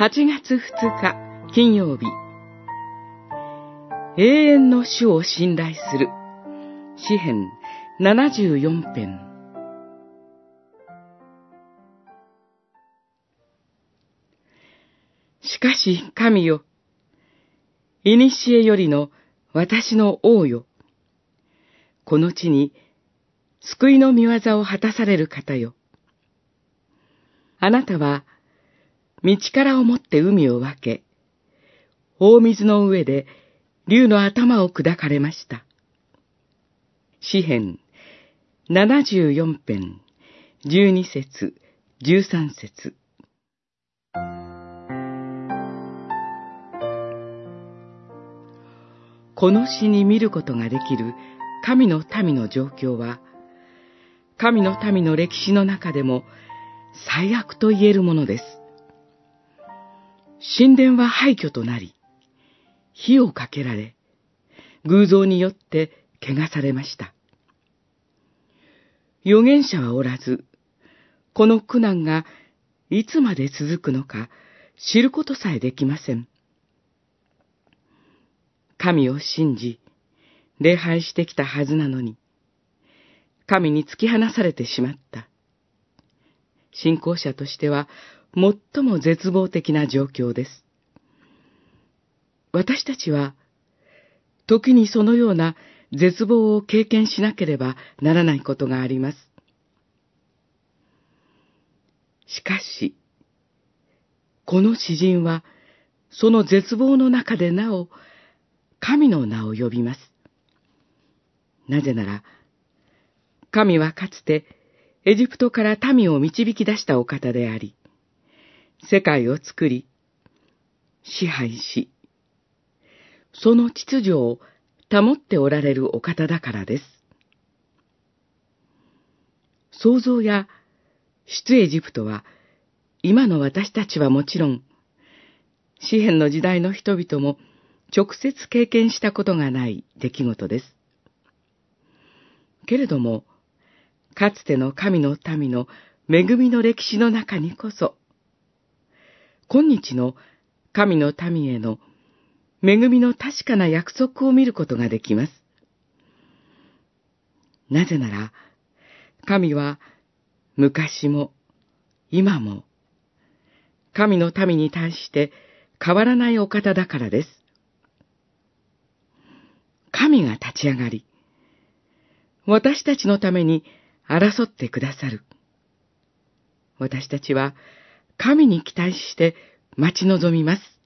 8月2日金曜日。永遠の主を信頼する。詩編74編。しかし神よ、いにしえよりの私の王よ、この地に救いの見業を果たされる方よ。あなたは道からをもって海を分け、大水の上で竜の頭を砕かれました。詩編74編12節13節この詩に見ることができる神の民の状況は、神の民の歴史の中でも最悪と言えるものです。神殿は廃墟となり、火をかけられ、偶像によって汚されました。預言者はおらず、この苦難がいつまで続くのか知ることさえできません。神を信じ、礼拝してきたはずなのに、神に突き放されてしまった。信仰者としては最も絶望的な状況です。私たちは、時にそのような絶望を経験しなければならないことがあります。しかし、この詩人は、その絶望の中でなお、神の名を呼びます。なぜなら、神はかつてエジプトから民を導き出したお方であり、世界を作り、支配し、その秩序を保っておられるお方だからです。創造や出エジプトは、今の私たちはもちろん、詩篇の時代の人々も直接経験したことがない出来事です。けれども、かつての神の民の恵みの歴史の中にこそ、今日の神の民への恵みの確かな約束を見ることができます。なぜなら、神は昔も今も神の民に対して変わらないお方だからです。神が立ち上がり、私たちのために争ってくださる。私たちは神に期待して待ち望みます。